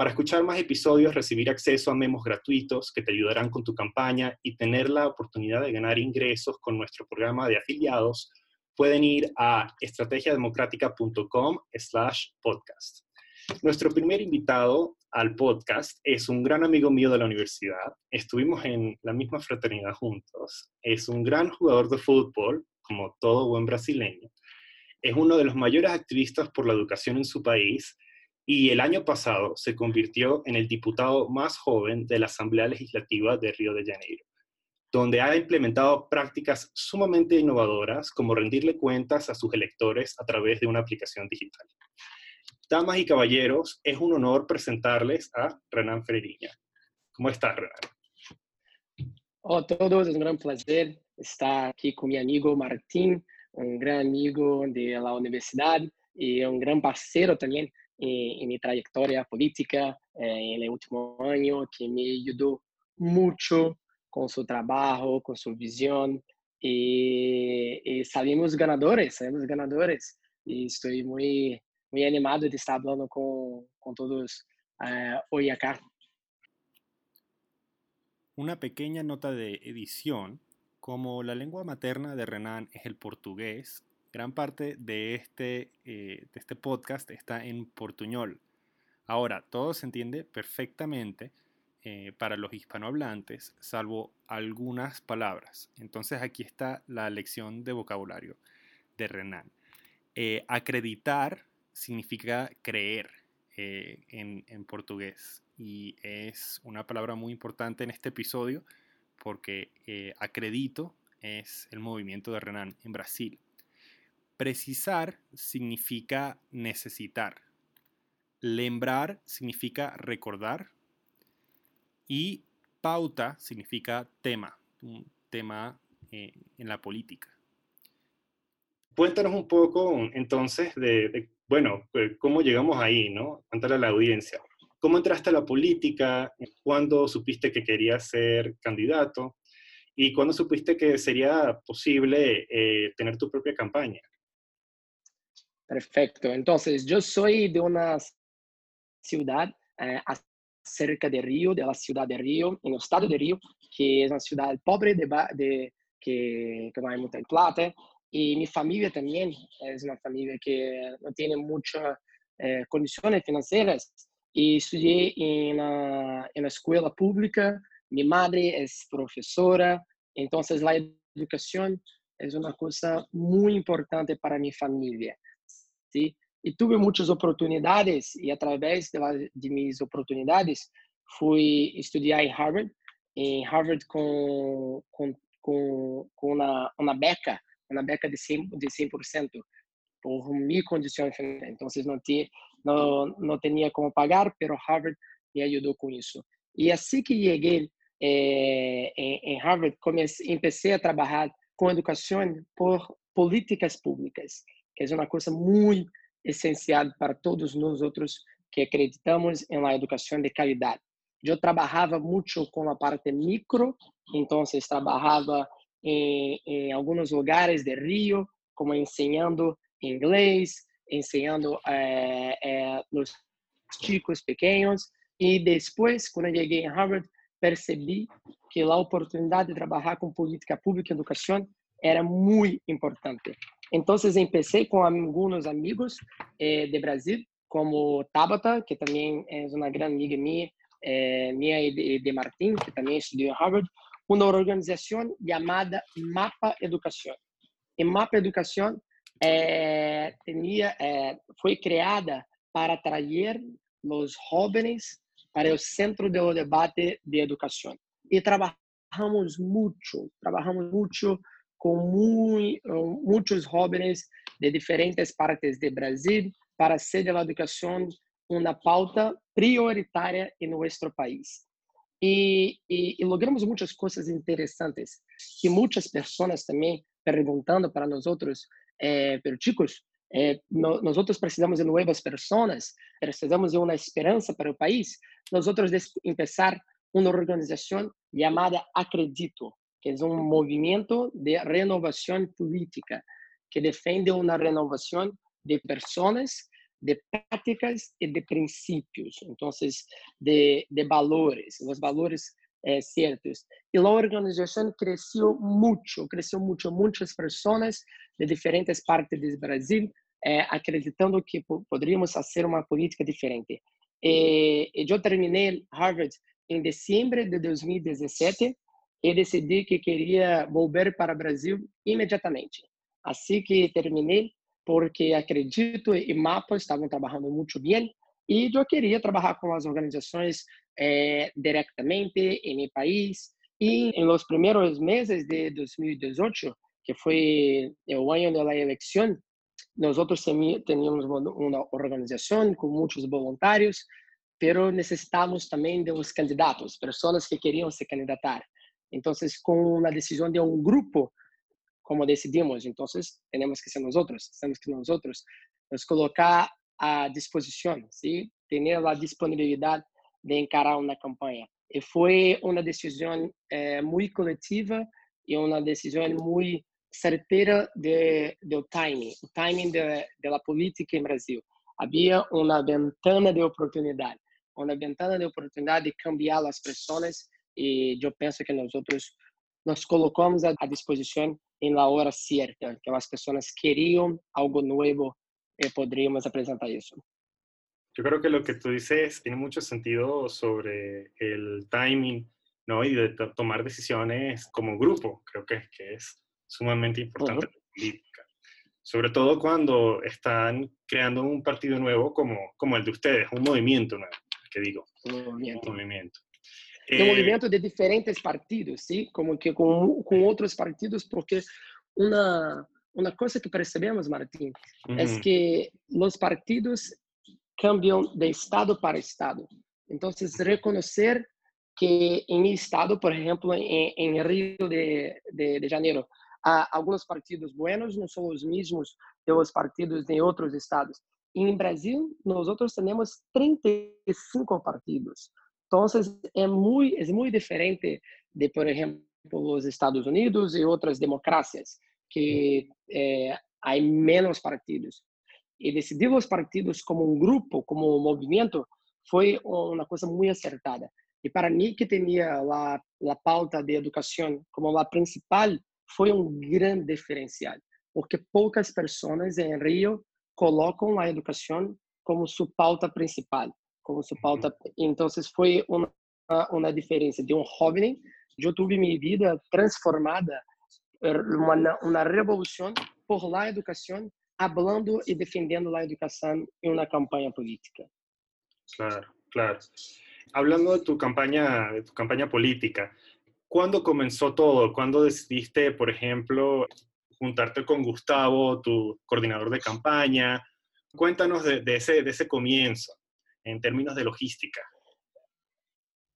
Para escuchar más episodios, recibir acceso a memos gratuitos que te ayudarán con tu campaña y tener la oportunidad de ganar ingresos con nuestro programa de afiliados, pueden ir a estrategiademocrática.com slash podcast. Nuestro primer invitado al podcast es un gran amigo mío de la universidad. Estuvimos en la misma fraternidad juntos. Es un gran jugador de fútbol, como todo buen brasileño. Es uno de los mayores activistas por la educación en su país y el año pasado se convirtió en el diputado más joven de la Asamblea Legislativa de Río de Janeiro, donde ha implementado prácticas sumamente innovadoras como rendirle cuentas a sus electores a través de una aplicación digital. Damas y caballeros, es un honor presentarles a Renan Ferreira. ¿Cómo estás, Renan? Hola a todos, es un gran placer estar aquí con mi amigo Martín, un gran amigo de la universidad y un gran parceiro también en, en mi trayectoria política eh, en el último año, que me ayudó mucho con su trabajo, con su visión. Y, salimos ganadores, salimos ganadores. Y estoy muy, muy animado de estar hablando con, con todos uh, hoy acá. Una pequeña nota de edición. Como la lengua materna de Renan es el portugués, gran parte de este, eh, de este podcast está en portuñol. Ahora, todo se entiende perfectamente eh, para los hispanohablantes, salvo algunas palabras. Entonces aquí está la lección de vocabulario de Renan. Eh, acreditar significa creer en, en portugués y es una palabra muy importante en este episodio porque acredito es el movimiento de Renan en Brasil. Precisar significa necesitar. Lembrar significa recordar. Y pauta significa tema, un tema eh, en la política. Cuéntanos un poco entonces de, bueno, pues, cómo llegamos ahí, ¿no? Cuéntale a la audiencia. ¿Cómo entraste a la política? ¿Cuándo supiste que querías ser candidato? ¿Y cuándo supiste que sería posible eh, tener tu propia campaña? Perfecto. Entonces, yo soy de una ciudad eh, cerca de Río, de la ciudad de Río, en el estado de Río, que es una ciudad pobre de, de que, que, no hay mucha plata. Y mi familia también es una familia que no tiene muchas eh, condiciones financieras. Y estudié en la, en la escuela pública. Mi madre es profesora. Entonces, la educación es una cosa muy importante para mi familia. ¿Sí? E tive muitas oportunidades e através de, de minhas oportunidades fui estudar em Harvard, em Harvard com com com, com uma, uma beca, uma beca de 100 de 100% por minha condição financeira. Então, não tinha não não tinha como pagar, pero Harvard me ajudou com isso. E assim que cheguei é, em, Harvard, comecei, comecei a trabalhar com educação por políticas públicas que é uma coisa muito essencial para todos nós outros que acreditamos em la educação de qualidade. Eu trabalhava muito com a parte micro, então trabalhava em, alguns lugares de Rio, como ensinando inglês, ensinando é, é, os chicos pequenos, e depois, quando cheguei em Harvard, percebi que a oportunidade de trabalhar com política pública e educação era muito importante. Então, empecé com alguns amigos eh, de Brasil, como Tabata, que também é uma grande amiga minha, eh, de, de que também estudou em Harvard, uma organização chamada Mapa Educação. E Mapa Educação eh, criada para atrair os jovens para o centro do debate de educação. E trabalhamos muito, trabalhamos com muitos jóvenes de diferentes partes do Brasil para ser a educação uma pauta prioritária em nosso país. e, e, logramos muitas coisas interessantes. E muitas pessoas também perguntando para nós eh, pero chicos, eh, precisamos de novas pessoas, precisamos de uma esperança para o país. Nós outros começar uma organização chamada Acredito, que es un movimiento de renovación política que defiende una renovación de personas, de prácticas y de principios, entonces de, de valores, los valores eh, ciertos. Y la organización creció mucho, creció mucho, muchas personas de diferentes partes de Brasil, eh, acreditando que po podríamos hacer una política diferente. Eh, yo terminé Harvard en diciembre de 2017. E decidi que queria voltar para o Brasil imediatamente. Assim que terminei, porque acredito e Mapa estavam trabalhando muito bem e eu queria trabalhar com as organizações eh, diretamente em meu país. E em los primeiros meses de 2018, que foi o ano da eleição, nós tínhamos uma organização com muitos voluntários, pero necessitamos também de uns candidatos, pessoas que queriam se candidatar. Então, com a decisão de um grupo, como decidimos. Então, temos que ser nós outros, temos que nós outros nos colocar à disposição, sim, ter a disponibilidade de encarar uma campanha. E foi uma decisão eh, muito coletiva e uma decisão muito certeira de, do timing, o timing da política em Brasil. Havia uma ventana de oportunidade, uma ventana de oportunidade de cambiar as pessoas e eu penso que nós outros nos colocamos à disposição em la hora certa, que as pessoas queriam algo novo e poderíamos apresentar isso. Yo creo que lo que tú dices tiene mucho sentido sobre el timing, ¿no? Y de tomar decisiones como grupo. Creo que, que es sumamente importante uh -huh. política. Sobre todo cuando están creando un partido nuevo como, como el de ustedes, un movimiento nuevo, que digo. Un movimiento. Un movimiento. É um movimento de diferentes partidos, sim, como que com, com outros partidos, porque uma uma coisa que percebemos, Martim, uhum. é que os partidos cambiam de estado para estado. Então, reconhecer que em estado, por exemplo, em, Rio de, de, de Janeiro, há alguns partidos buenos, não são os mesmos que os partidos em outros estados. Em Brasil, nós outros temos 35 partidos. Então, é muito, é muito diferente de, por exemplo, os Estados Unidos e outras democracias, que há menos partidos. E decidir os partidos como um grupo, como um movimento, foi uma coisa muito acertada. E para mim, que tinha a, a pauta de educação como a principal, foi um grande diferencial, porque poucas pessoas em Rio colocam a educação como sua pauta principal como su pauta. Entonces fue una, una diferencia de un joven. Yo tuve mi vida transformada, uma, uma revolução por la educação, hablando e defendendo a educação em uma campanha política. Claro, claro. Hablando de tu campaña, de tu campaña política, ¿cuándo comenzó todo? ¿Cuándo decidiste, por ejemplo, juntarte con Gustavo, tu coordinador de campaña? Cuéntanos de, de ese, de ese comienzo en términos de logística?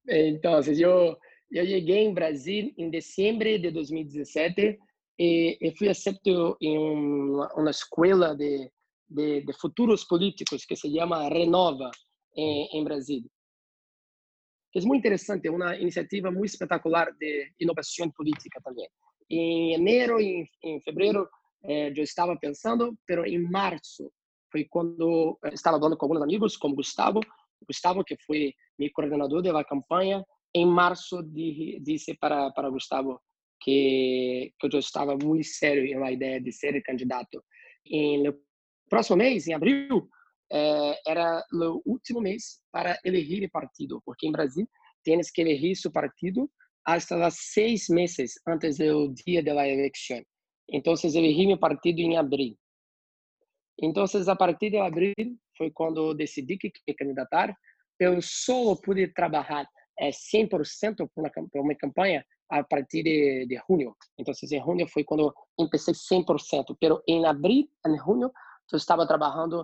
Entonces, yo, yo llegué en Brasil en diciembre de 2017 y, y fui acepto en una, escuela de, de, de, futuros políticos que se llama Renova en, en Brasil. Es muy interesante, una iniciativa muy espectacular de innovación política también. En enero y en febrero eh, yo estaba pensando, pero en marzo foi quando estava falando com alguns amigos, como Gustavo, Gustavo que foi meu coordenador da campanha, em março disse para para Gustavo que que eu estava muito sério na ideia de ser candidato. E no próximo mês, em abril, eh, era o último mês para elegir partido, porque em Brasil tens que elegir seu partido hasta seis meses antes do dia da eleição. Então, elegi meu partido em abril. Então, a partir de abril foi quando eu decidi que queria candidatar. Eu só pude trabalhar é, 100% para uma campanha a partir de, de junho. Então, em junho foi quando eu comecei 100%. Mas em abril, em junho, eu estava trabalhando,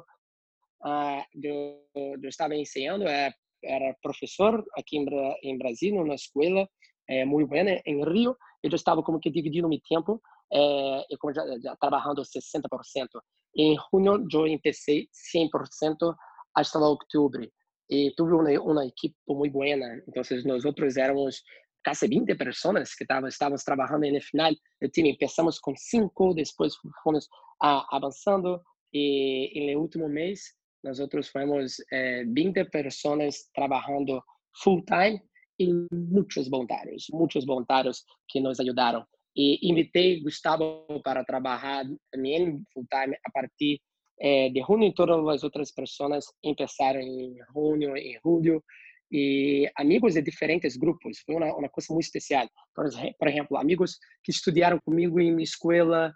uh, eu, eu estava ensinando uh, era professor aqui em, em Brasil, numa escola é, muito boa em Rio. Eu estava como que dividindo meu tempo, é, e como já, já trabalhando 60%. Em junho, eu empecei 100% até outubro. E tive uma, equipe muito boa. Então, nós outros éramos quase 20 pessoas que estávamos trabalhando no final do time. Começamos com cinco, depois fomos a, avançando e no último mês nós fomos eh, 20 pessoas trabalhando full time e muitos voluntários, muitos voluntários que nos ajudaram. E invitei Gustavo para trabalhar também full time a partir eh, de junho todas as outras pessoas começaram em junho, em julho e amigos de diferentes grupos. Foi uma, uma coisa muito especial. Por, por exemplo, amigos que estudaram comigo em minha escola,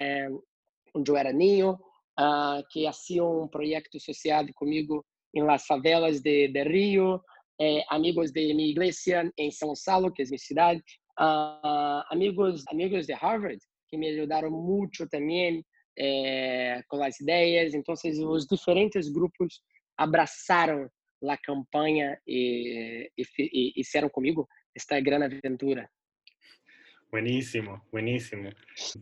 é, onde eu era ninho, uh, que faziam um projeto social comigo em las favelas de, de Rio, é, amigos de minha igreja em São Paulo, que é minha cidade, uh, amigos amigos de Harvard, que me ajudaram muito também é, com as ideias. Então, os diferentes grupos abraçaram la campanha e, e, e hicieron conmigo esta gran aventura. Buenísimo, buenísimo.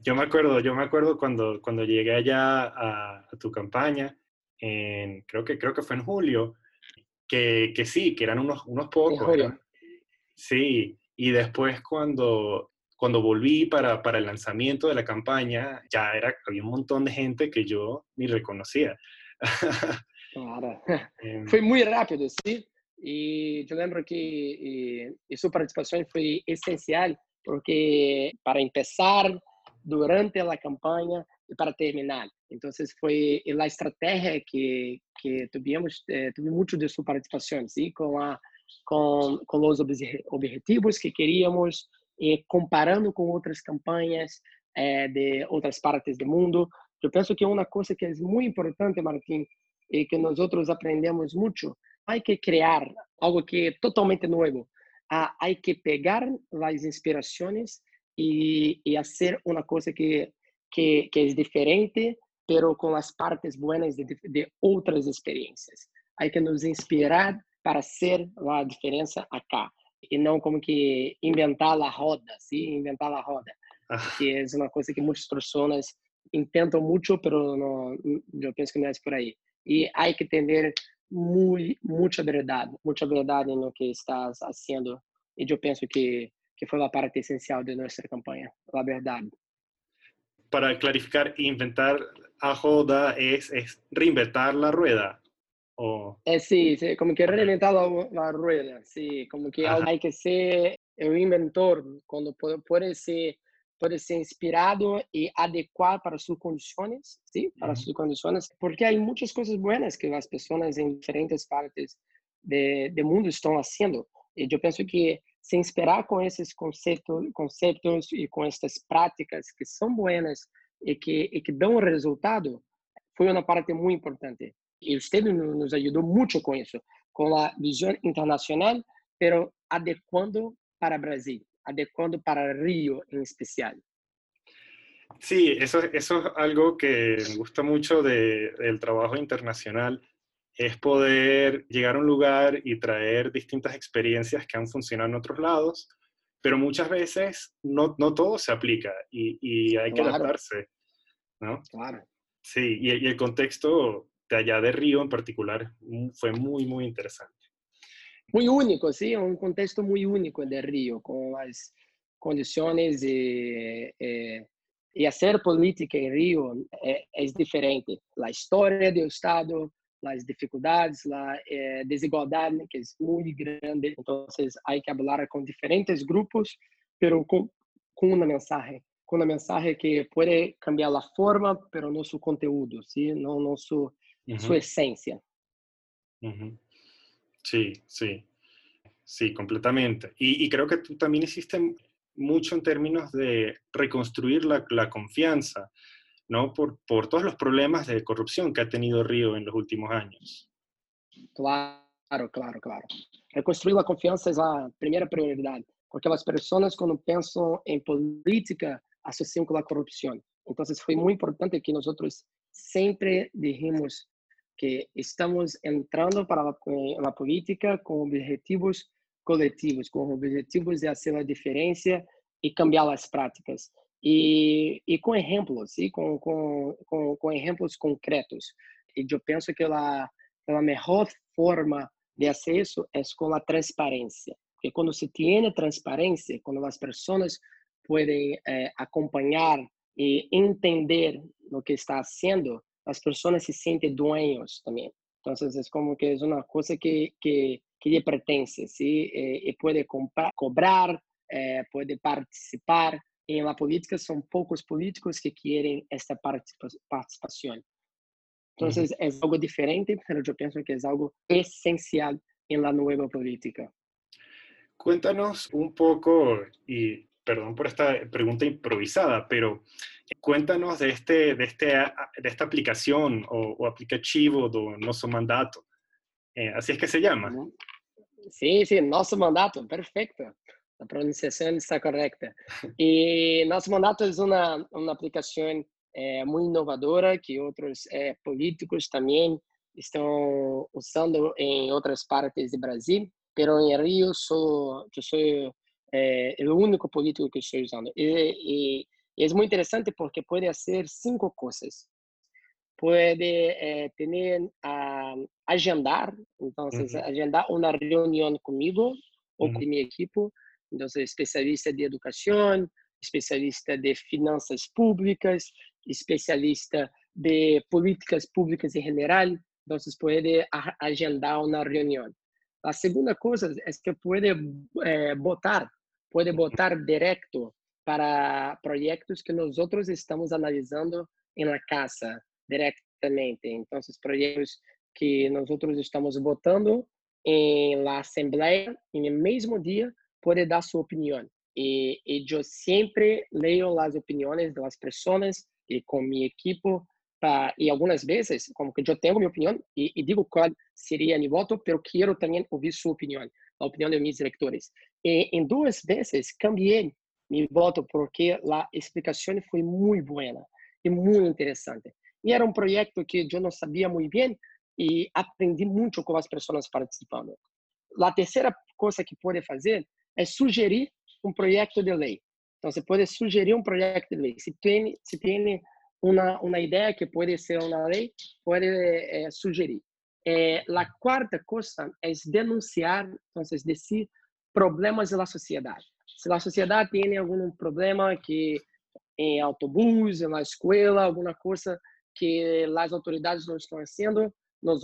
Yo me acuerdo, yo me acuerdo cuando, cuando llegué allá a, a tu campaña, en, creo, que, creo que fue en julio, que, que sí, que eran unos, unos pocos. sí, y después cuando, cuando volví para, para, el lanzamiento de la campaña, ya era, había un montón de gente que yo ni reconocía. Claro. Em, fue muy rápido, ¿sí? Y yo lembro que eh, su participación fue esencial porque para empezar durante la campaña y para terminar. Entonces fue la estrategia que, que tuvimos, eh, tuvimos mucho de su participación, ¿sí? Con la com com os objetivos que queríamos e comparando com outras campanhas eh, de outras partes do mundo. Eu penso que uma coisa que é muito importante, Martim, e que nós outros aprendemos muito, há que criar algo que é totalmente novo. Há, há que pegar as inspirações e, e fazer uma coisa que, que, que é diferente, pero com as partes boas de, de outras experiências. Há que nos inspirar para ser a diferença acá e não como que inventar a roda, sim, inventar a roda, que é uma coisa que muitas pessoas intentam muito, pero não, eu penso que não é por aí e há que ter muito, muita verdade, muita verdade no que estás fazendo. E eu penso que que foi a parte essencial de nossa campanha, a verdade. Para clarificar, inventar a roda é, é reinventar a rueda. ¿O? É sim, sí, como que reinventar a, rueda, sí, como que há que ser o inventor, quando pode, pode ser pode ser inspirado e adequar para suas condições, sim, para uhum. suas condições, porque há muitas coisas boas que as pessoas em diferentes partes do mundo estão fazendo. E eu penso que se inspirar com esses conceitos, conceitos e com essas práticas que são boas e que e que dão resultado, foi uma parte muito importante. O Estado nos ajudou muito com isso, com a visão internacional, pero adequando para Brasil adecuando para Río en especial. Sí, eso, eso es algo que me gusta mucho de, del trabajo internacional, es poder llegar a un lugar y traer distintas experiencias que han funcionado en otros lados, pero muchas veces no, no todo se aplica y, y hay que adaptarse, ¿no? Claro. Sí, y, y el contexto de allá de Río en particular mm, fue muy, muy interesante. Muy único, sí, un contexto muy único el de Río, con las condiciones y, eh, y hacer política en Río eh, es diferente. La historia del Estado, las dificultades, la eh, desigualdad que es muy grande. Entonces hay que hablar con diferentes grupos, pero con, con una mensaje, con una mensaje que puede cambiar la forma, pero no su contenido, ¿sí? no, no su uhum. sua essência. Uhum. Sí, sí, sí, completamente. Y, creo que tú también hiciste mucho en términos de reconstruir la, confianza, ¿no? Por, por, todos los problemas de corrupción que ha tenido Río en los últimos años. Claro, claro, claro. Reconstruir la confianza es la primera prioridad, porque las personas cuando piensan en política asocian con la corrupción. Entonces fue muy importante que nosotros siempre dijimos que estamos entrando para la política com objetivos coletivos, com objetivos de fazer a diferença e cambiar as práticas. E, e com exemplos, sim? Com, com, com, com exemplos concretos. E eu penso que a, a melhor forma de fazer isso é com a transparência. Porque quando se tem transparência, quando as pessoas podem eh, acompanhar e entender o que está sendo, las personas se sienten dueños también. Entonces es como que es una cosa que, que, que le pertenece, ¿sí? Eh, y puede comprar, cobrar, eh, puede participar. En la política son pocos políticos que quieren esta participación. Entonces es algo diferente, pero yo pienso que es algo esencial en la nueva política. Cuéntanos un poco, y perdón por esta pregunta improvisada, pero cuéntanos de, este, de, este, de esta aplicación o, o aplicativo do Nosso Mandato. Eh, así es que se llama. Sí, sí, Nosso Mandato, perfecto. La pronunciación está correcta. Y Nosso Mandato es una, una aplicación eh, muy innovadora que otros eh, políticos también están usando en otras partes de Brasil pero em Rio sou, eu sou é, o único político que estou usando. E, e, e, é muito interessante porque pode ser cinco coisas. Pode é, ter, a, agendar, então, uhum. agendar uma reunião comigo ou uhum. com minha equipe, então, especialista de educação, especialista de finanças públicas, especialista de políticas públicas em geral, então, podem agendar uma reunião. A segunda coisa é que pode eh, botar, pode botar direto para projetos que nós outros estamos analisando em la casa diretamente. Então, esses projetos que nós outros estamos botando em la assembleia, em mesmo dia, pode dar sua opinião. E, eu sempre leio as opiniões das pessoas e com minha equipe Uh, e algumas vezes, como que eu tenho minha opinião e, digo qual seria meu voto, pero quero também ouvir sua opinião, a opinião de meus eleitores. E em duas vezes cambiei meu voto porque a explicação foi muito boa e muito interessante. E era um projeto que eu não sabia muito bem e aprendi muito com as pessoas participando. A terceira coisa que pode fazer é sugerir um projeto de lei. Então, você pode sugerir um projeto de lei. Se tem, se tem una, una idea que puede ser una ley, puede eh, sugerir. Eh, la cuarta cosa es denunciar, entonces decir problemas de la sociedad. Si la sociedad tiene algún problema que em autobús, na escola, alguma coisa que as autoridades não estão fazendo, nós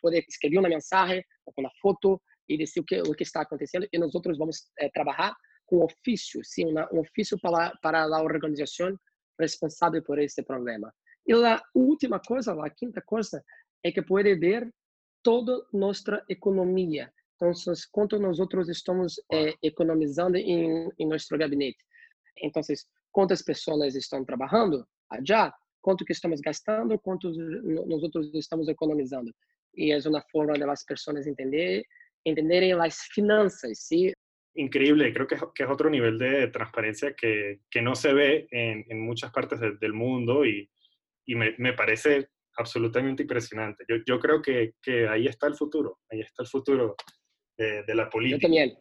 podemos escrever uma mensagem com uma foto e o que o que está acontecendo e nós outros vamos é, trabalhar com ofício, sim, um ofício para para a organização responsável por esse problema. E a última coisa, a quinta coisa, é que pode ver toda nossa economia. Então, quanto nós outros estamos eh, economizando em, em nosso gabinete. Então, quantas pessoas estão trabalhando já, quanto que estamos gastando, quanto nós outros estamos economizando. E é uma forma das pessoas entender, entenderem as finanças, sim? increíble, creo que es, que es, otro nivel de transparencia que, que no se ve en, en muchas partes de, del mundo y, y me, me, parece absolutamente impresionante. Yo, yo creo que, que, ahí está el futuro, ahí está el futuro de, de la política. Yo también.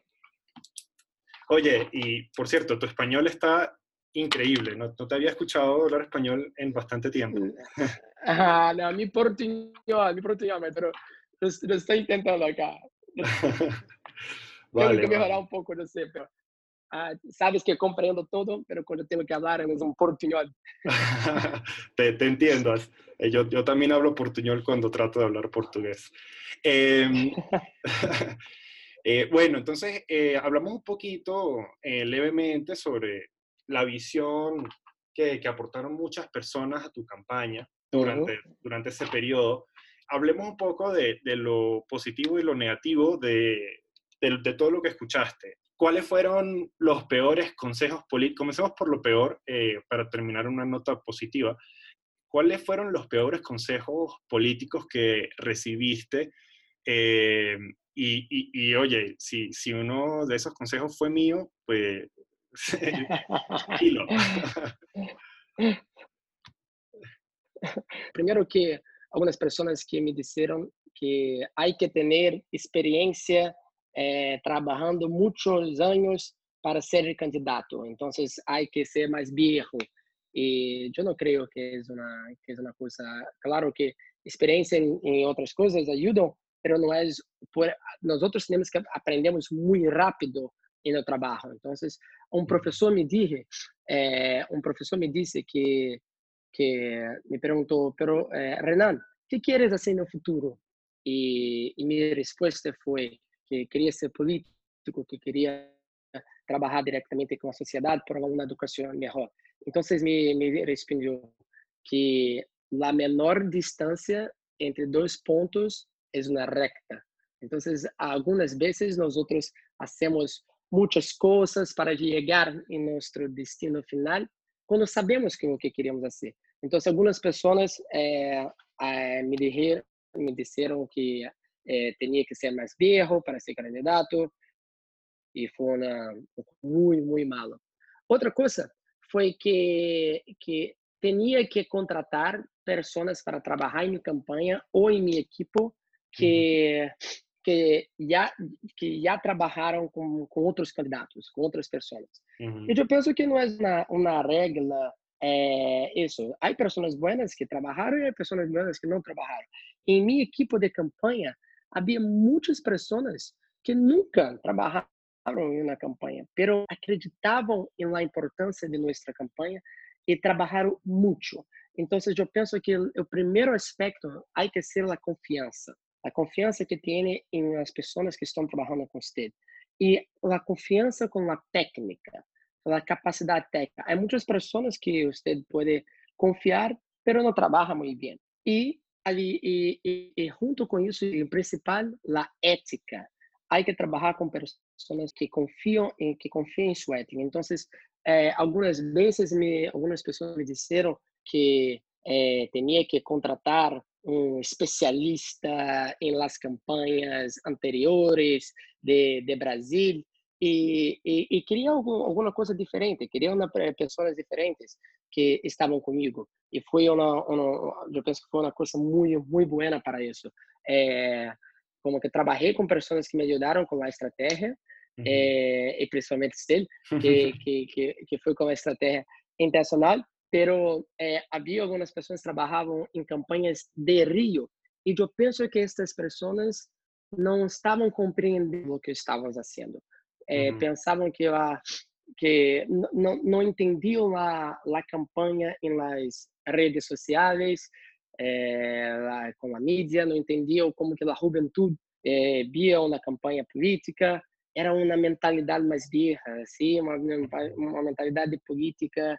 Oye, y por cierto, tu español está increíble, no, no te había escuchado hablar español en bastante tiempo. Ah, no, mi portuñol, mi portuñol, pero lo, lo estoy intentando acá. Vale, tenho que melhorar um pouco, não sei. Pero, ah, sabes que compreendo todo, pero quando tenho que falar é um portuñol. te, te, entiendo. Eh, yo, yo también hablo portuñol cuando trato de hablar portugués. Eh, eh, bueno, entonces eh, hablamos un poquito eh, levemente sobre la visión que, que, aportaron muchas personas a tu campaña durante, uh -huh. durante ese periodo. Hablemos un poco de, de lo positivo y lo negativo de, de, de, todo lo que escuchaste, ¿cuáles fueron los peores consejos políticos? Comencemos por lo peor, eh, para terminar una nota positiva. ¿Cuáles fueron los peores consejos políticos que recibiste? Eh, y, y, y, oye, si, si uno de esos consejos fue mío, pues... Primero que algumas pessoas que me disseram que há que ter experiência eh, muitos anos para ser candidato. Então, há que ser mais viejo. E eu não creio que é uma que é uma coisa. Claro que experiência em, outras coisas ajudam, mas não é por nós outros temos que aprendemos muito rápido no trabalho. Então, um professor me disse, eh, professor me disse que que me perguntou, pero eh, Renan, que queres fazer no futuro? E minha resposta foi que queria ser político, que queria trabalhar diretamente com a sociedade por uma educação melhor. Então, me, me respondeu que a menor distância entre dois pontos é uma recta. Então, algumas vezes nós outros fazemos muitas coisas para chegar em nosso destino final quando sabemos que o que queremos fazer. Então, algumas pessoas é, é, me, me disseram que é, tinha que ser mais velho para ser candidato e foi uma, muito, muito malo. Outra coisa foi que que tinha que contratar pessoas para trabalhar em minha campanha ou em minha equipe que que já que já trabalharam com, com outros candidatos, com outras pessoas. Uhum. E eu penso que não é uma, uma regra é, isso. Há pessoas boas que trabalharam e há pessoas boas que não trabalharam. Em minha equipe de campanha, havia muitas pessoas que nunca trabalharam em uma campanha, mas acreditavam na importância de nossa campanha e trabalharam muito. Então, eu penso que o primeiro aspecto há que ser a confiança. A confiança que tem em as pessoas que estão trabalhando com você. E a confiança com a técnica a capacidade técnica. Há muitas pessoas que você pode confiar, mas não trabalha muito bem. E e, junto com isso, o principal, a ética. Há que trabalhar com pessoas que confiam em que confiam em sua ética. Então, eh, algumas vezes me pessoas me disseram que eh, tinha que contratar um especialista em las campanhas anteriores de, de Brasil e, e, e queria algum, alguma coisa diferente, queria uma, pessoas diferentes que estavam comigo. E foi uma, uma, eu penso que foi uma coisa muito, muito boa para isso. É, como que trabalhei com pessoas que me ajudaram com a estratégia, uhum. é, e principalmente ele, que, que, que, que foi com a estratégia intencional, pero é, havia algumas pessoas que trabalhavam em campanhas de Rio, e eu penso que essas pessoas não estavam compreendendo o que estavam fazendo eh, uhum. pensavam que a que não, não entendiam a, a campanha em las redes sociais, eh, com a mídia, não entendiam como que a juventude eh, via uma campanha política, era uma mentalidade mais vieja, assim, uma, uma mentalidade política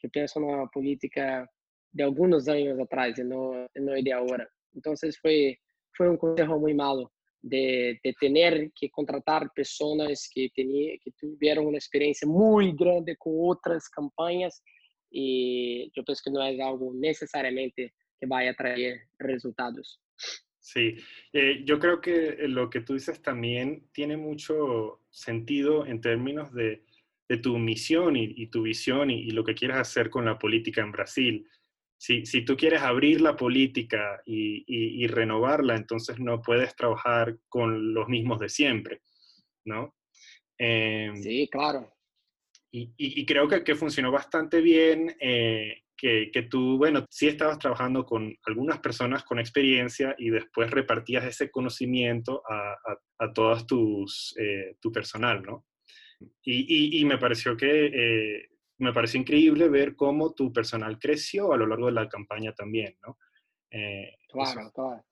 que pensa numa política de alguns anos atrás, e não, não é de agora. Então, foi foi um consejo muito malo de, de ter que contratar pessoas que, tenía, que tiveram uma experiência muito grande com outras campanhas e eu penso que não é algo necessariamente que vai atraer resultados. Sí, eh, yo creo que lo que tú dices también tiene mucho sentido en términos de, de tu misión y, y tu visión y, y, lo que quieres hacer con la política en Brasil si, si tú quieres abrir la política y, y, renovarla, entonces no puedes trabajar con los mismos de siempre, ¿no? Eh, sí, claro. Y, y, creo que, que, funcionó bastante bien, eh, que, que, tú, bueno, sí estabas trabajando con algunas personas con experiencia y después repartías ese conocimiento a, a, a todas tus, eh, tu personal, ¿no? Y, y, me pareció que eh, me parece increíble ver cómo tu personal creció a lo largo de la campaña también, ¿no? Eh, claro, claro.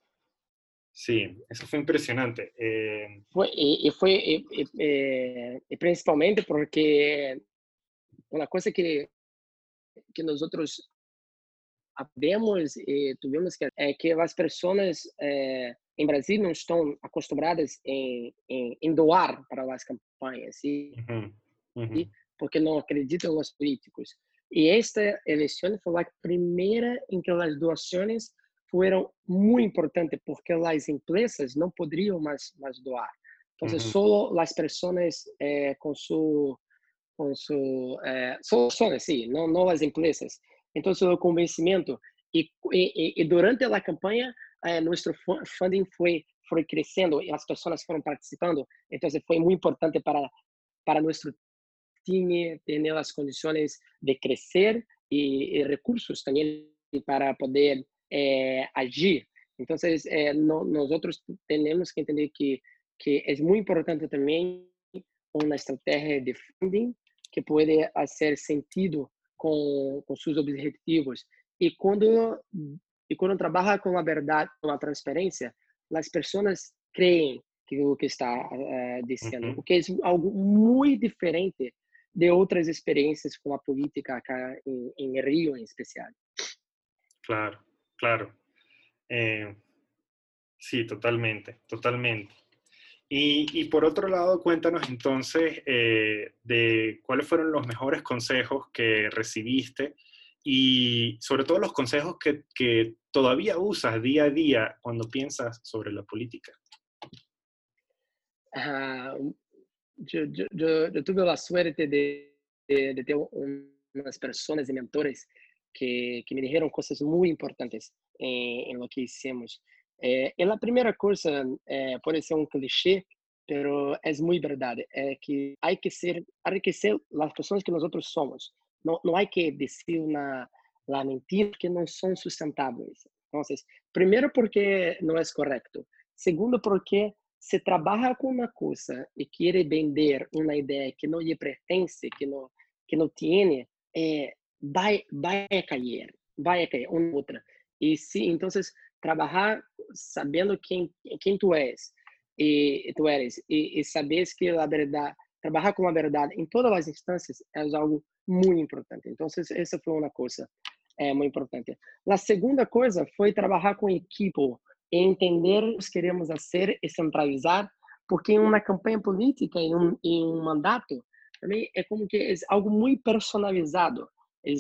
Sí, eso fue impresionante. Eh, fue, y, fue eh, principalmente porque una cosa que, que nosotros vemos y tuvimos que é que as pessoas eh, em Brasil não estão acostumadas em, em, em doar para as campanhas. Uhum, uhum. e porque não acreditam nos políticos. E esta eleição foi a primeira em que as doações foram muito importantes, porque as empresas não poderiam mais, mais doar. Então, uhum. só as pessoas eh, com seu com su, eh, soluções, sim, não, não as empresas. Então, o convencimento E, e, e durante a campanha, eh, nosso funding foi foi crescendo e as pessoas foram participando. Então, foi muito importante para para nosso time ter as condições de crescer e, e recursos também para poder é, agir. Então, é, no, nós outros temos que entender que que é muito importante também uma estratégia de funding que pode fazer sentido com, com seus objetivos. E quando e quando trabalha com a verdade, com a transparência, as pessoas creem que o que está uh, dizendo, uhum. o que é algo muito diferente de outras experiências com a política acá em, em Rio, em especial. Claro, claro. Eh, sí, totalmente, totalmente. Y, y, por otro lado, cuéntanos entonces eh, de cuáles fueron los mejores consejos que recibiste y sobre todo los consejos que, que todavía usas día a día cuando piensas sobre la política. Uh, yo, yo, yo, tuve la suerte de, de, de ter umas pessoas e mentores que, que me dijeron cosas muy importantes en, en lo que hicimos. Eh, y la primera cosa eh, ser un cliché, pero es muy verdad, é que hay que ser, hay que ser las personas que nosotros somos. Não há que dizer uma la mentira que não são sustentáveis. Então, primeiro porque não é correto. Segundo porque se trabalha com uma coisa e quer vender uma ideia que não lhe pertence, que não que não tem, é, vai vai cair, vai cair uma outra. E se então trabalhar sabendo quem quem tu és e tu eres e, e que a verdade trabalhar com a verdade em todas as instâncias é algo muito importante. Então, essa foi uma coisa é, muito importante. A segunda coisa foi trabalhar com equipe e entender o que queremos fazer e centralizar, porque em uma campanha política, em um, em um mandato, também é como que é algo muito personalizado. É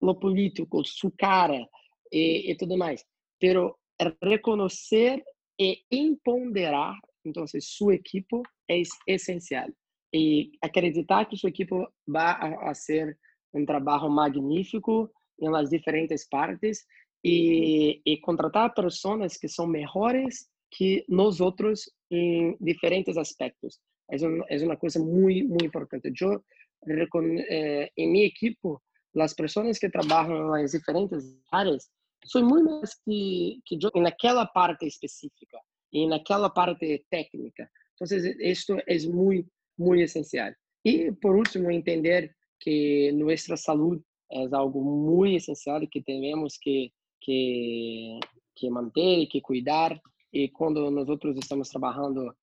o político, sua cara e, e tudo mais. Pero reconhecer e empoderar, então, sua equipe é essencial e acreditar que sua equipe vai a, ser um trabalho magnífico em las diferentes partes e, e contratar pessoas que são melhores que nós outros em diferentes aspectos. É, um, é uma coisa muito, muito importante. Eu, eh, em minha equipe, as pessoas que trabalham nas diferentes áreas são muito mais que, que eu naquela parte específica e naquela parte técnica. Então, isto é muito muito essencial. E, por último, entender que nossa saúde é algo muito essencial que temos que, que, que manter e que cuidar. E quando nós outros estamos trabalhando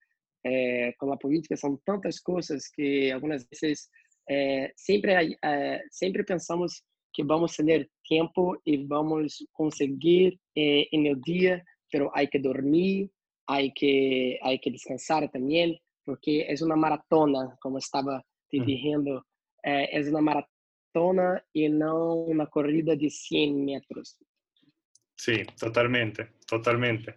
é, com a política, são tantas coisas que algumas vezes é, sempre, é, sempre pensamos que vamos ter tempo e vamos conseguir é, no dia, mas há que dormir, há que, há que descansar também porque é uma maratona, como estava te dizendo, é, é uma maratona e não uma corrida de 100 metros. Sí, totalmente, totalmente.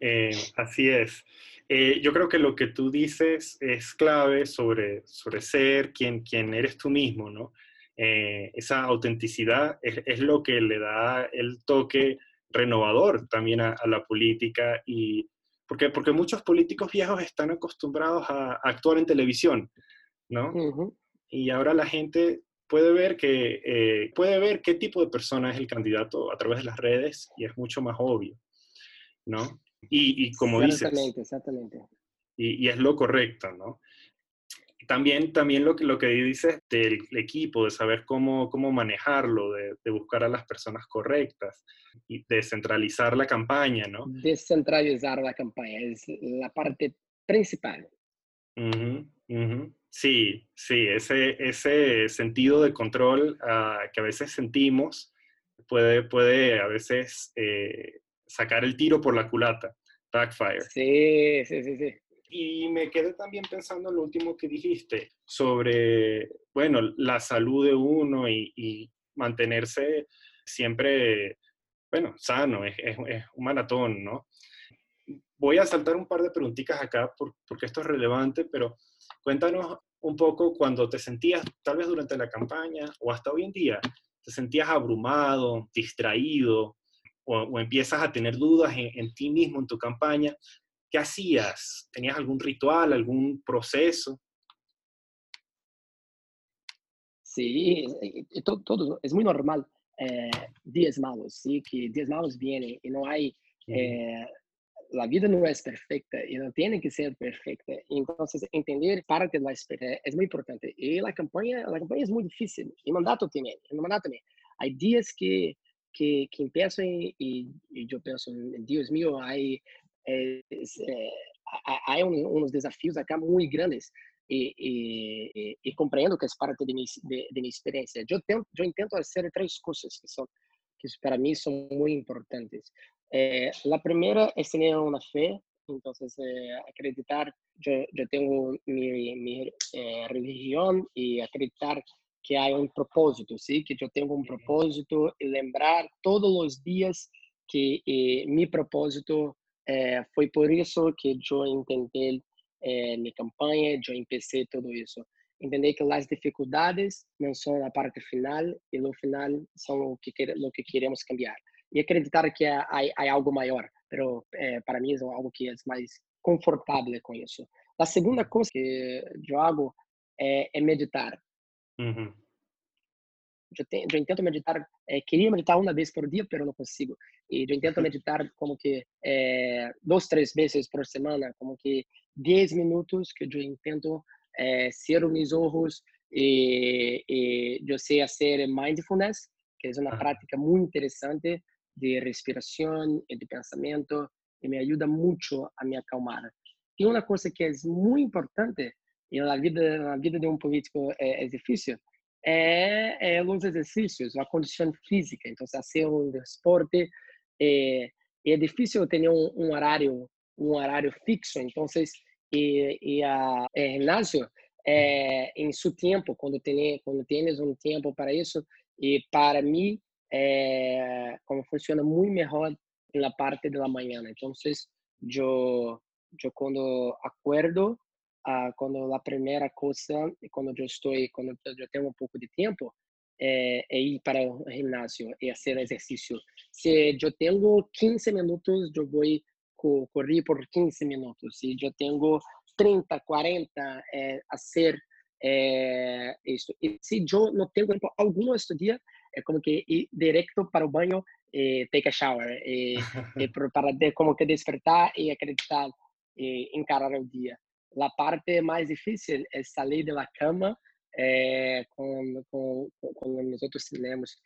Eh, así es. Eh, yo creo que lo que tú dices es clave sobre, sobre ser quien, quien eres tú mismo, ¿no? Eh, esa autenticidad es, es, lo que le da el toque renovador también a, a la política y, porque, porque muchos políticos viejos están acostumbrados a, actuar en televisión, ¿no? Y ahora la gente puede ver, que, eh, puede ver qué tipo de persona es el candidato a través de las redes y es mucho más obvio, ¿no? Y, y como exactamente, dices... Exactamente, y, y, es lo correcto, ¿no? También, también lo, que, lo que dices del equipo, de saber cómo, cómo manejarlo, de, de, buscar a las personas correctas y descentralizar la campaña, ¿no? Descentralizar la campaña es la parte principal. Uh -huh, Sí, sí, ese, ese sentido de control uh, que a veces sentimos puede, puede a veces eh, sacar el tiro por la culata, backfire. Sí, sí, sí, sí. Y me quedé también pensando en lo último que dijiste sobre, bueno, la salud de uno y, y mantenerse siempre, bueno, sano, es, es, es, un maratón, ¿no? Voy a saltar un par de preguntitas acá por, porque esto es relevante, pero cuéntanos un poco cuando te sentías, tal vez durante la campaña o hasta hoy en día, te sentías abrumado, distraído, o, empiezas a tener dudas en, en, ti mismo, en tu campaña, ¿qué hacías? ¿Tenías algún ritual, algún proceso? Sí, todo, todo es muy normal. Eh, días malos, ¿sí? Que días malos vienen y no hay eh, la vida no es perfecta y no tiene que ser perfecta. Entonces, entender parte de la experiencia es muy importante. Y la campaña, la campaña es muy difícil. Y mandato también, el mandato también. Hay días que, que, que empiezan y, y, yo pienso, Dios mío, hay, es, eh, hay un, unos grandes. E, e, e, compreendo que é parte de minha, de, de minha experiência. Eu tento, eu intento fazer três coisas que são que para mim são muito importantes. Eh, la primera es tener una fe, entonces eh, acreditar, yo, yo, tengo mi, mi eh, religión y acreditar que hay un propósito, ¿sí? Que yo tengo un propósito y lembrar todos los días que eh, mi propósito eh, fue por eso que yo intenté eh, mi campaña, yo empecé todo eso. Entender que las dificultades no son la parte final y lo final son lo que, lo que queremos cambiar e acreditar que há, há algo maior. Pero é, para mim é algo que é mais confortável com isso. A segunda coisa que eu hago é, é meditar. Uhum. Eu, tenho, eu tento meditar, é, queria meditar uma vez por dia, mas não consigo. E eu tento meditar como que é, dois, três vezes por semana, como que dez minutos que eu tento é, ser meus olhos e, e eu sei fazer mindfulness, que é uma prática muito interessante de respiração e de pensamento e me ajuda muito a me acalmar. E uma coisa que é muito importante e na vida na vida de um político é, é difícil é, é os exercícios, a condição física. Então, fazer um esporte é, é difícil ter um, um horário um horário fixo. Então, e, e a ginásio é, em seu tempo, quando tem quando tens um tempo para isso, e para mim eh, como funciona muy mejor en la parte de la mañana. Entonces, yo, yo cuando acuerdo, uh, cuando la primera cosa, cuando yo estoy, cuando yo tengo un poco de tiempo, eh, e ir para el gimnasio y hacer ejercicio. Si yo tengo 15 minutos, yo voy a correr por 15 minutos. Si yo tengo 30, 40, eh, hacer eh, esto. Y si yo no tengo tiempo alguno estos é como que ir direto para o banho e take a shower e, e para de, como que despertar e acreditar e encarar o dia. A parte mais difícil é sair da cama é, com, com, com nós outros temos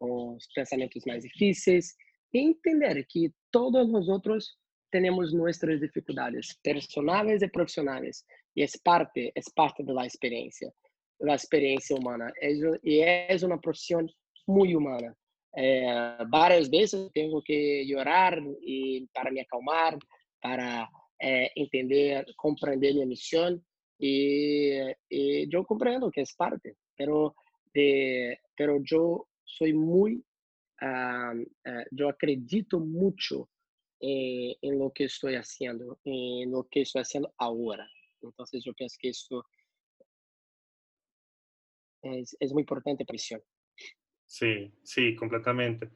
os pensamentos mais difíceis e entender que todos nós outros temos nossas dificuldades personais e profissionais e é parte é parte da experiência da experiência humana e é uma profissão muito humana. Várias vezes tenho que chorar e para me acalmar, para é, entender, compreender minha missão e, eu compreendo que é parte, pero de, pero eu sou muito, uh, uh, eu acredito muito em, em lo que estou fazendo, em lo que estou fazendo agora. Então, eu penso que isso é, é muito importante para missão. Sí, sí, completamente,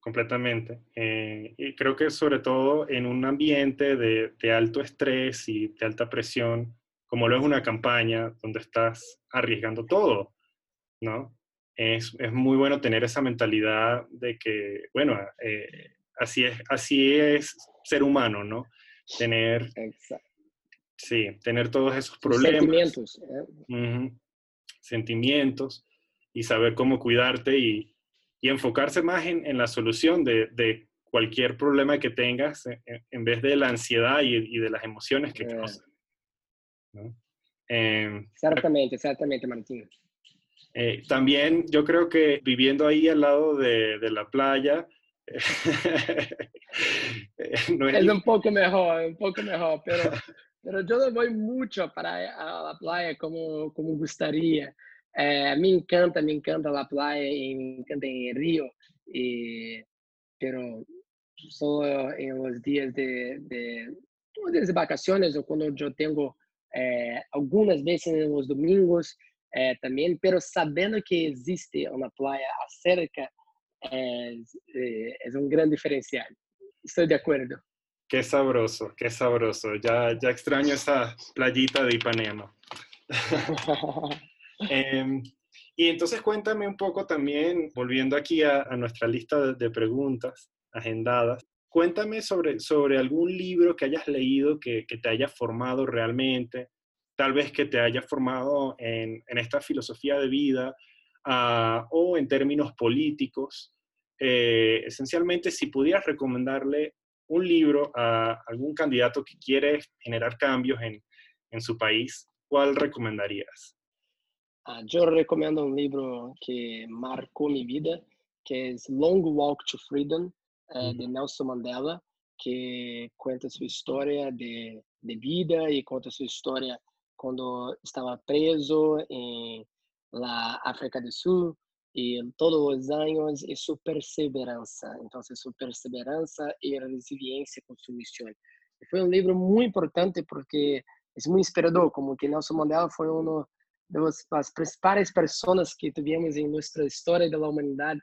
completamente. Eh, y creo que sobre todo en un ambiente de, de, alto estrés y de alta presión, como lo es una campaña donde estás arriesgando todo, ¿no? Es, es muy bueno tener esa mentalidad de que, bueno, eh, así, es, así es ser humano, ¿no? Tener, sí, tener todos esos problemas. Sentimientos. ¿eh? Sentimientos y saber cómo cuidarte y, y enfocarse más en, en la solución de, de, cualquier problema que tengas en, en vez de la ansiedad y, y, de las emociones que eh. causan. ¿no? Eh, certamente, certamente, Martín. Eh, también yo creo que viviendo ahí al lado de, de la playa, no es... es... un poco mejor, un poco mejor, pero, pero yo no voy mucho para a la playa como, como gustaría. É, me encanta, me encanta a praia, me encanta em Rio, e, pero só em os dias de, de, de vacações ou quando eu tenho é, algumas vezes nos domingos é, também, pero sabendo que existe uma praia cerca es, eh, es un gran diferencial. Estoy de acuerdo. Qué sabroso, qué sabroso. Ya, ya extraño esa playita de Ipanema. Em, y entonces cuéntame un poco también, volviendo aquí a, nuestra lista de, preguntas agendadas, cuéntame sobre, sobre algún libro que hayas leído que, que, te haya formado realmente, tal vez que te haya formado en, en esta filosofía de vida uh, o en términos políticos. Eh, esencialmente, si pudieras recomendarle un libro a algún candidato que quiere generar cambios en, en su país, ¿cuál recomendarías? Ah, yo recomiendo un libro que marcó mi vida, que es Long Walk to Freedom, eh, de Nelson Mandela, que cuenta su historia de, de, vida y cuenta su historia cuando estaba preso en la África del Sur y todos los años y su perseverancia. Entonces, su perseverancia y resiliencia con su misión. Fue un libro muy importante porque es muy inspirador, como que Nelson Mandela fue uno de las principales personas que tuvimos en nuestra historia de la humanidad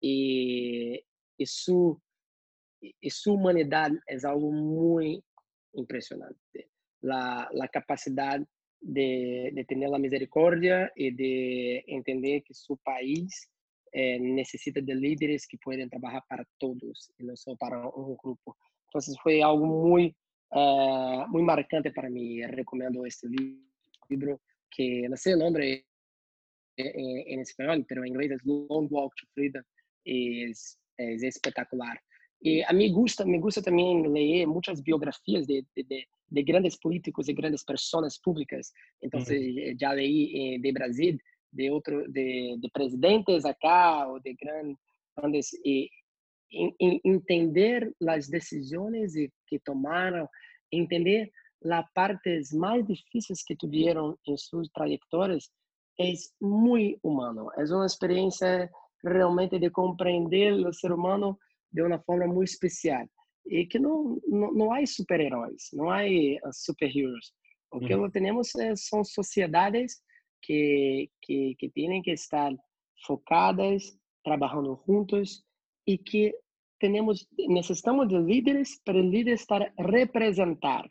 y, su, y su humanidad es algo muy impresionante. La, capacidad de, tener la misericordia y de entender que su país eh, necesita de líderes que pueden trabajar para todos y no solo para un grupo. Entonces fue algo muy, uh, muy marcante para mí. Recomiendo este libro que sé el nombre en, en español, pero en inglés es Long Walk to Freedom. Es, es espectacular. Y a mí gusta, me gusta también leer muchas biografías de, de, de grandes políticos y grandes personas públicas. Entonces, uh ya leí eh, de Brasil, de otro, de, de, presidentes acá, o de gran, grandes, y, entender las decisiones que tomaron, entender las partes más difíciles que tuvieron en sus trayectorias, es muy humano. Es una experiencia realmente de comprender el ser humano de uma forma muito especial. E que não, não, não há super-heróis, não há uh, super-heroes. O que temos é, são sociedades que, que, que têm que estar focadas, trabalhando juntos e que temos, necessitamos de líderes para líderes estar representar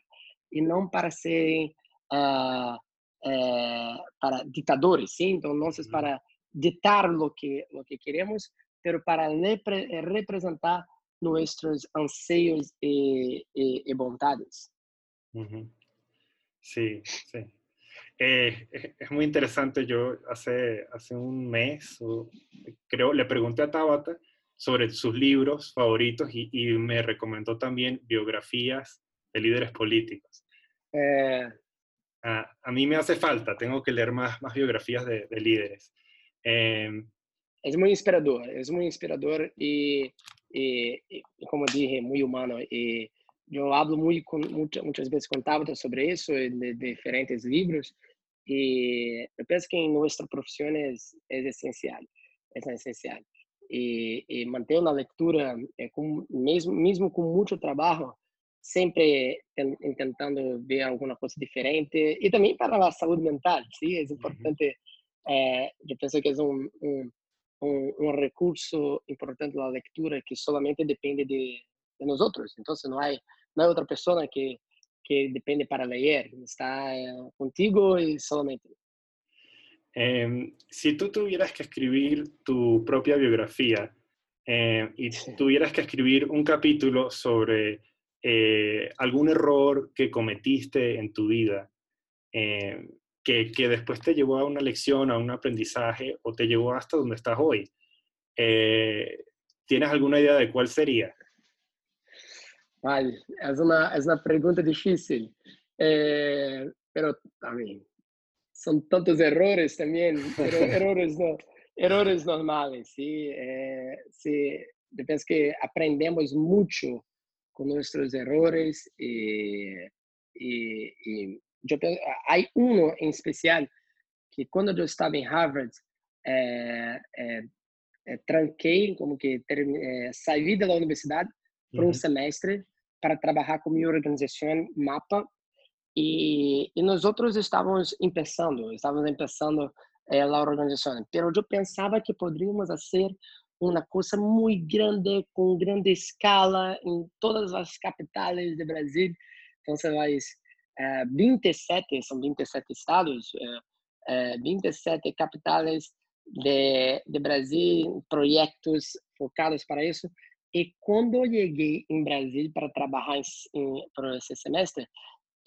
e não para serem uh, uh, para ditadores, sim? Então, não uhum. para ditar o que o que queremos, pero para eh, representar nuestros anseos y, y, y bondades. Sí, sí. Eh, es muy interesante. Yo hace, hace un mes, creo, le pregunté a Tabata sobre sus libros favoritos y, y me recomendó también biografías de líderes políticos. Eh, a, a, mí me hace falta, tengo que leer más, más biografías de, de líderes. Eh, es muy inspirador, es muy inspirador y, y, y como dije, muy humano. Y yo hablo muy con, muchas, muchas veces con Tabata sobre eso, de, de, diferentes libros, y yo pienso que en nuestra profesión es, es esencial, es esencial. Y, y mantener una lectura, eh, con, mesmo, mesmo con mucho trabajo, sempre tentando ver alguma coisa diferente e também para a saúde mental, sim, é importante. É, eu penso que é um, um, un, un, recurso importante la lectura que solamente depende de, de nosotros. Entonces no hay, no hay otra persona que, que depende para leer, está eh, contigo y solamente. Eh, si tú tuvieras que escribir tu propia biografía eh, y tuvieras que escribir un capítulo sobre eh, algún error que cometiste en tu vida, eh, que, que, después te llevó a una lección, a un aprendizaje o te llevó hasta donde estás hoy. Eh, ¿Tienes alguna idea de cuál sería? Vale, es una, es una pregunta difícil, eh, pero también son tantos errores también, pero errores, no, errores normales, ¿sí? Eh, sí, yo pienso que aprendemos mucho con nuestros errores y, y, y yo, hay uno en especial que cuando yo estaba en Harvard, eh, eh, eh, tranquei, como que saí da universidade por um semestre para trabalhar com minha organização MAPA e, e nós outros estávamos começando, estávamos começando eh, a organização, mas eu pensava que poderíamos fazer uma coisa muito grande, com grande escala, em todas as capitais do Brasil. Então, você vai. É, 27, são 27 estados, é, 27 capitais de, de Brasil, projetos focados para isso. E quando eu cheguei em Brasil para trabalhar em, para esse semestre,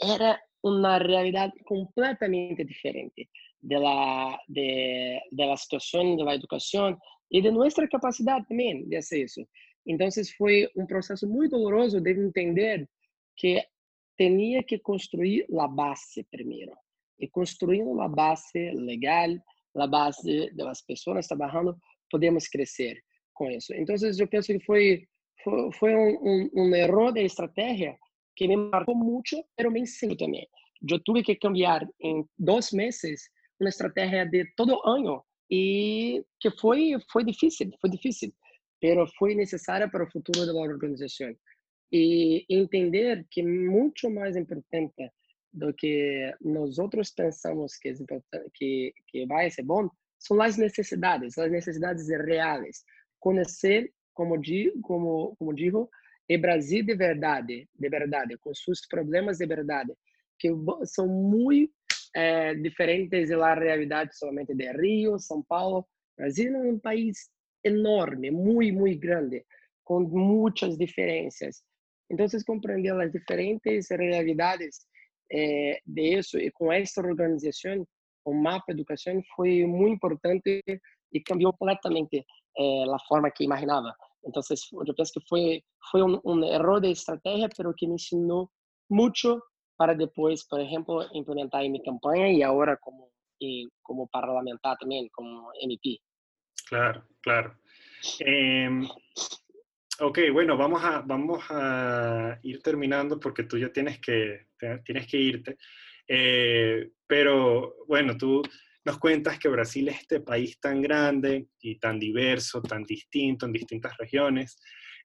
era uma realidade completamente diferente da de, de la situação da educação e de nossa capacidade também de fazer isso. Então, foi um processo muito doloroso de entender que tinha que construir a base primeiro. E construindo a base legal, a base das pessoas trabalhando, podemos crescer com isso. Então, eu penso que foi foi, foi um, um, um erro de estratégia que me marcou muito, mas me ensinou também. Eu tive que cambiar em dois meses uma estratégia de todo ano e que foi foi difícil, foi difícil, mas foi necessária para o futuro da organização. E entender que muito mais importante do que nós outros pensamos que, é que, que vai ser bom são as necessidades, as necessidades reais. Conhecer, como digo, como, como digo, é Brasil de verdade, de verdade, com seus problemas de verdade, que são muito é, diferentes da realidade somente de Rio, São Paulo. Brasil é um país enorme, muito, muito grande, com muitas diferenças. Então, compreender as diferentes realidades é, disso e com essa organização, o mapa educação foi muito importante e cambiou completamente é, a forma que imaginava. Então, eu penso que foi foi um, um erro de estratégia, pero que me ensinou muito para depois, por exemplo, implementar em minha campanha e agora como e como parlamentar também, como MP. Claro, claro. Eh, ok, bueno, vamos a, vamos a ir terminando porque tú ya tienes que, tienes que irte. Eh, pero bueno, tú nos cuentas que Brasil es este país tan grande y tan diverso, tan distinto en distintas regiones.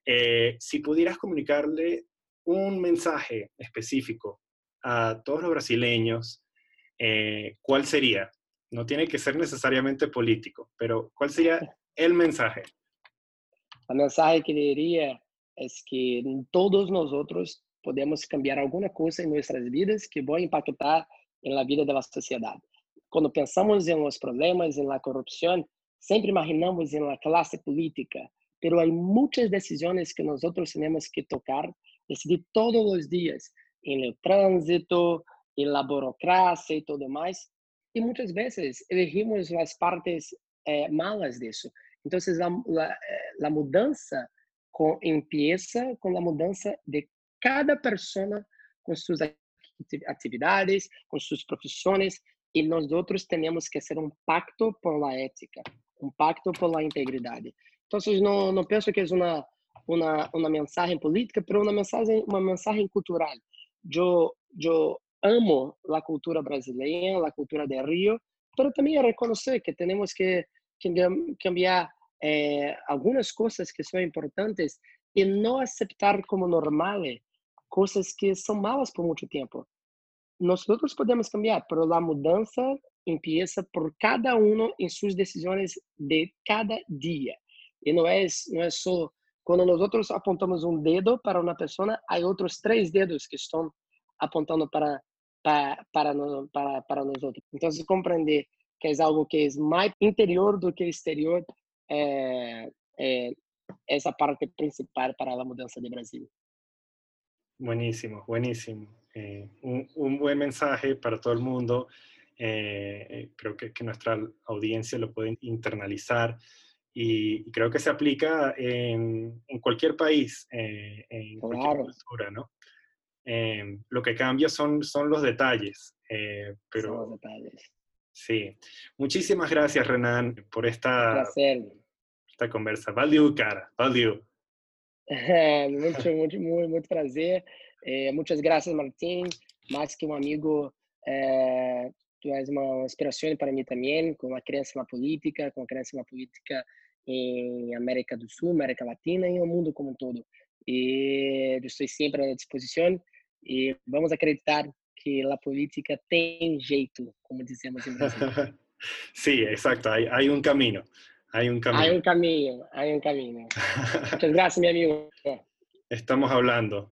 Eh, si pudieras comunicarle un mensaje específico a todos los brasileños, eh, ¿cuál sería? No tiene que ser necesariamente político, pero ¿cuál sería el mensaje? El mensaje que diría es que todos nosotros podemos cambiar alguna cosa en nuestras vidas que va a impactar en la vida de la sociedad. Cuando pensamos en los problemas, en la corrupción, siempre imaginamos en la clase política, pero hay muchas decisiones que nosotros tenemos que tocar, decidir todos los días en el tránsito, en la burocracia y todo más. Y muchas veces elegimos las partes eh, malas la, la, eh, la mudanza con, empieza con la mudanza de cada persona com suas atividades, com suas profissões, e nós outros temos que ser um pacto por a ética, um pacto por a integridade. Então, não, não penso que é uma uma uma mensagem política, mas uma mensagem uma mensagem cultural. Eu eu amo a cultura brasileira, a cultura de Rio, mas também reconhecer que temos que, que cambiar eh, coisas que são importantes e não aceitar como normal coisas que são malas por muito tempo. Nós outros podemos cambiar, mas a mudança empieza por cada um em suas decisões de cada dia. E não é não é só quando nós outros apontamos um dedo para uma pessoa, há outros três dedos que estão apontando para para para para, para nós outros. Então, se compreender que é algo que é mais interior do que exterior, é, é essa parte principal para a mudança de Brasil. Buenísimo, buenísimo. Eh, un, buen mensaje para todo el mundo. Eh, eh, creo que, nuestra audiencia lo puede internalizar y, creo que se aplica en, cualquier país, en cualquier cultura, ¿no? lo que cambia son, son los detalles. pero, son los detalles. Sí. Muchísimas gracias, Renan, por esta, esta conversa. Valeu, cara. Valeu. Muito, muito, muito, muito prazer. É, muitas graças, Martim. Mais que um amigo, é, tu és uma inspiração para mim também, com a crença na política, com a crença na política em América do Sul, América Latina e no mundo como um todo. E estou sempre à disposição e vamos acreditar que a política tem jeito, como dizemos em Brasil. Sí, exacto, hay, hay un camino. Hay un camino. Hay un camino, hay un camino. Muchas gracias, mi amigo. Estamos hablando.